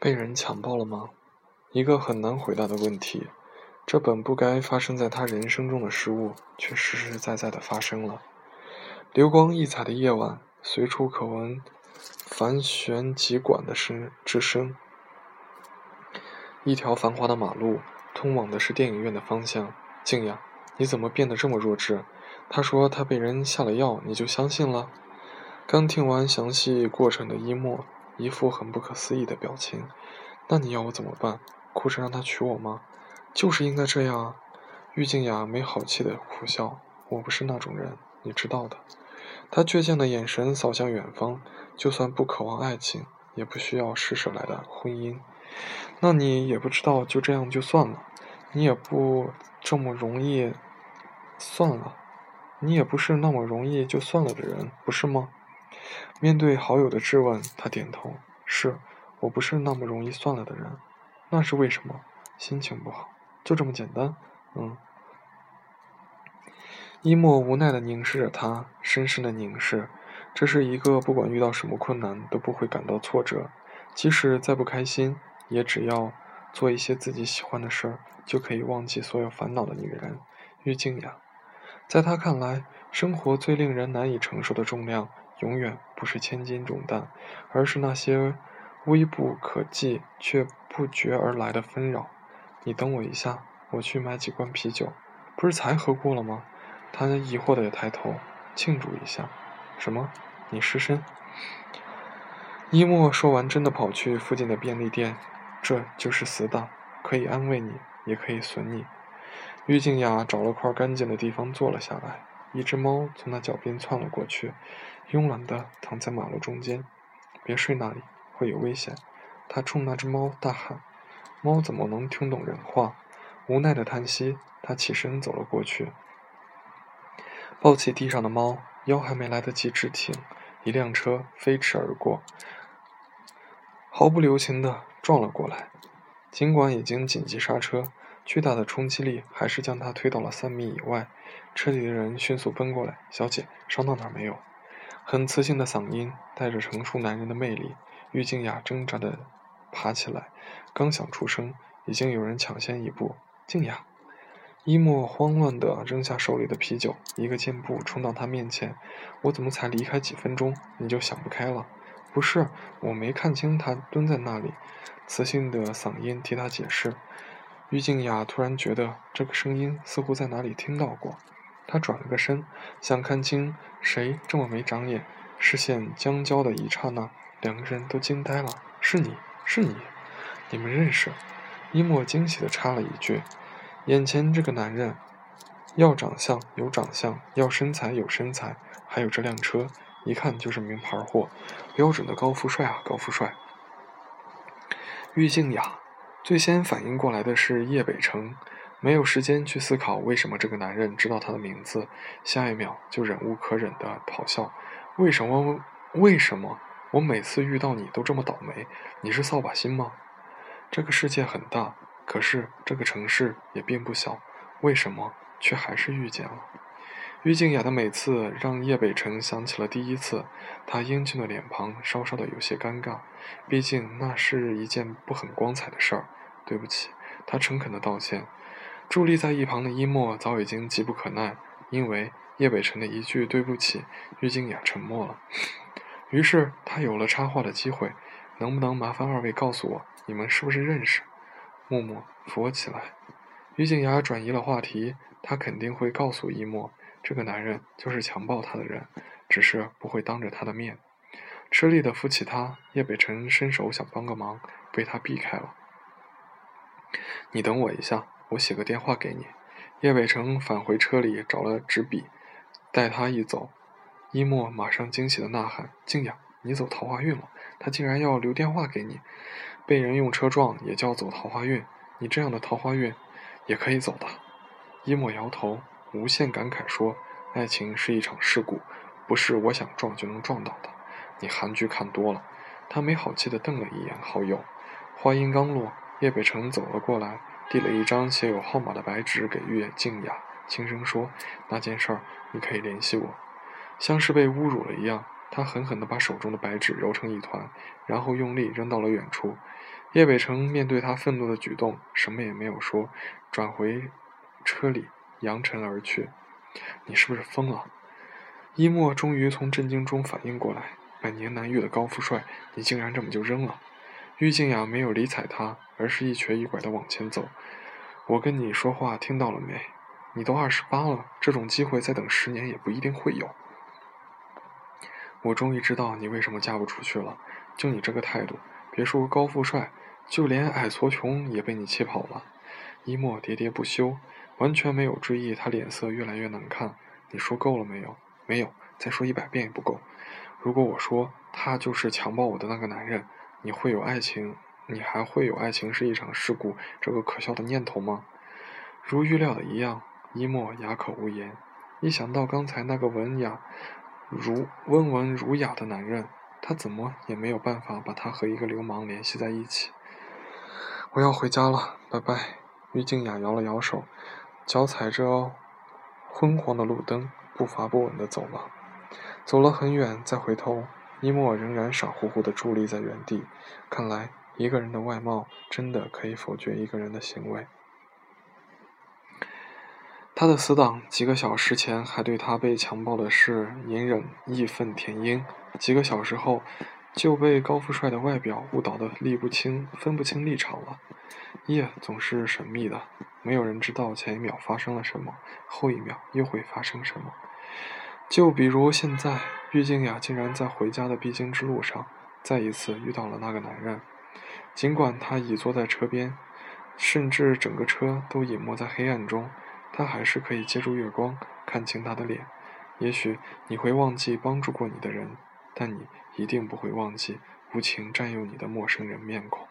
被人强暴了吗？一个很难回答的问题。这本不该发生在他人生中的事物，却实实在在的发生了。流光溢彩的夜晚，随处可闻繁弦急管的声之声。一条繁华的马路，通往的是电影院的方向。静雅，你怎么变得这么弱智？他说他被人下了药，你就相信了？刚听完详细过程的伊莫，一副很不可思议的表情。那你要我怎么办？哭着让他娶我吗？就是应该这样啊！郁静雅没好气的苦笑。我不是那种人，你知道的。他倔强的眼神扫向远方，就算不渴望爱情，也不需要施舍来的婚姻。那你也不知道，就这样就算了。你也不这么容易算了。你也不是那么容易就算了的人，不是吗？面对好友的质问，他点头：“是，我不是那么容易算了的人。那是为什么？心情不好，就这么简单。”嗯。伊莫无奈的凝视着他，深深的凝视。这是一个不管遇到什么困难都不会感到挫折，即使再不开心，也只要做一些自己喜欢的事儿，就可以忘记所有烦恼的女人——郁静雅。在他看来，生活最令人难以承受的重量，永远不是千斤重担，而是那些微不可计却不觉而来的纷扰。你等我一下，我去买几罐啤酒。不是才喝过了吗？他疑惑的抬头，庆祝一下。什么？你失身？一莫说完，真的跑去附近的便利店。这就是死党，可以安慰你，也可以损你。郁静雅找了块干净的地方坐了下来，一只猫从她脚边窜了过去，慵懒地躺在马路中间。别睡那里，会有危险！他冲那只猫大喊。猫怎么能听懂人话？无奈的叹息，他起身走了过去，抱起地上的猫，腰还没来得及直挺，一辆车飞驰而过，毫不留情地撞了过来。尽管已经紧急刹车。巨大的冲击力还是将他推到了三米以外，车里的人迅速奔过来：“小姐，伤到哪儿没有？”很磁性的嗓音带着成熟男人的魅力。郁静雅挣扎的爬起来，刚想出声，已经有人抢先一步：“静雅！”一莫慌乱地扔下手里的啤酒，一个箭步冲到他面前：“我怎么才离开几分钟，你就想不开了？”“不是，我没看清他蹲在那里。”磁性的嗓音替他解释。郁静雅突然觉得这个声音似乎在哪里听到过，她转了个身，想看清谁这么没长眼。视线僵交的一刹那，两个人都惊呆了。是你是你，你们认识？一莫惊喜地插了一句：“眼前这个男人，要长相有长相，要身材有身材，还有这辆车，一看就是名牌货，标准的高富帅啊，高富帅。”郁静雅。最先反应过来的是叶北城，没有时间去思考为什么这个男人知道他的名字，下一秒就忍无可忍地咆哮：“为什么？为什么？我每次遇到你都这么倒霉？你是扫把星吗？”这个世界很大，可是这个城市也并不小，为什么却还是遇见了？郁静雅的每次让叶北辰想起了第一次，他英俊的脸庞稍稍的有些尴尬，毕竟那是一件不很光彩的事儿。对不起，他诚恳的道歉。伫立在一旁的伊莫早已经急不可耐，因为叶北辰的一句对不起，郁静雅沉默了。于是他有了插话的机会：“能不能麻烦二位告诉我，你们是不是认识？”默默扶我起来。于静雅转移了话题，他肯定会告诉伊莫，这个男人就是强暴他的人，只是不会当着他的面。吃力的扶起他，叶北辰伸手想帮个忙，被他避开了。你等我一下，我写个电话给你。叶伟成返回车里找了纸笔，待他一走，伊莫马上惊喜的呐喊：“静雅，你走桃花运了！他竟然要留电话给你，被人用车撞也叫走桃花运？你这样的桃花运也可以走的。”伊莫摇头，无限感慨说：“爱情是一场事故，不是我想撞就能撞到的。你韩剧看多了。”他没好气的瞪了一眼好友，话音刚落。叶北辰走了过来，递了一张写有号码的白纸给岳静雅，轻声说：“那件事儿你可以联系我。”像是被侮辱了一样，他狠狠地把手中的白纸揉成一团，然后用力扔到了远处。叶北辰面对他愤怒的举动，什么也没有说，转回车里扬尘而去。你是不是疯了？一莫终于从震惊中反应过来，百年难遇的高富帅，你竟然这么就扔了？郁静雅没有理睬他，而是一瘸一拐地往前走。我跟你说话听到了没？你都二十八了，这种机会再等十年也不一定会有。我终于知道你为什么嫁不出去了。就你这个态度，别说高富帅。就连矮矬穷也被你气跑了，一墨喋喋不休，完全没有注意他脸色越来越难看。你说够了没有？没有，再说一百遍也不够。如果我说他就是强暴我的那个男人，你会有爱情？你还会有爱情是一场事故这个可笑的念头吗？如预料的一样，一墨哑口无言。一想到刚才那个文雅如温文儒雅的男人，他怎么也没有办法把他和一个流氓联系在一起。我要回家了，拜拜。于静雅摇了摇手，脚踩着昏黄的路灯，步伐不稳地走了。走了很远，再回头，伊莫仍然傻乎乎地伫立在原地。看来，一个人的外貌真的可以否决一个人的行为。他的死党几个小时前还对他被强暴的事隐忍义愤填膺，几个小时后。就被高富帅的外表误导的立不清、分不清立场了。夜总是神秘的，没有人知道前一秒发生了什么，后一秒又会发生什么。就比如现在，郁静雅竟然在回家的必经之路上，再一次遇到了那个男人。尽管他已坐在车边，甚至整个车都隐没在黑暗中，他还是可以借助月光看清他的脸。也许你会忘记帮助过你的人。但你一定不会忘记无情占有你的陌生人面孔。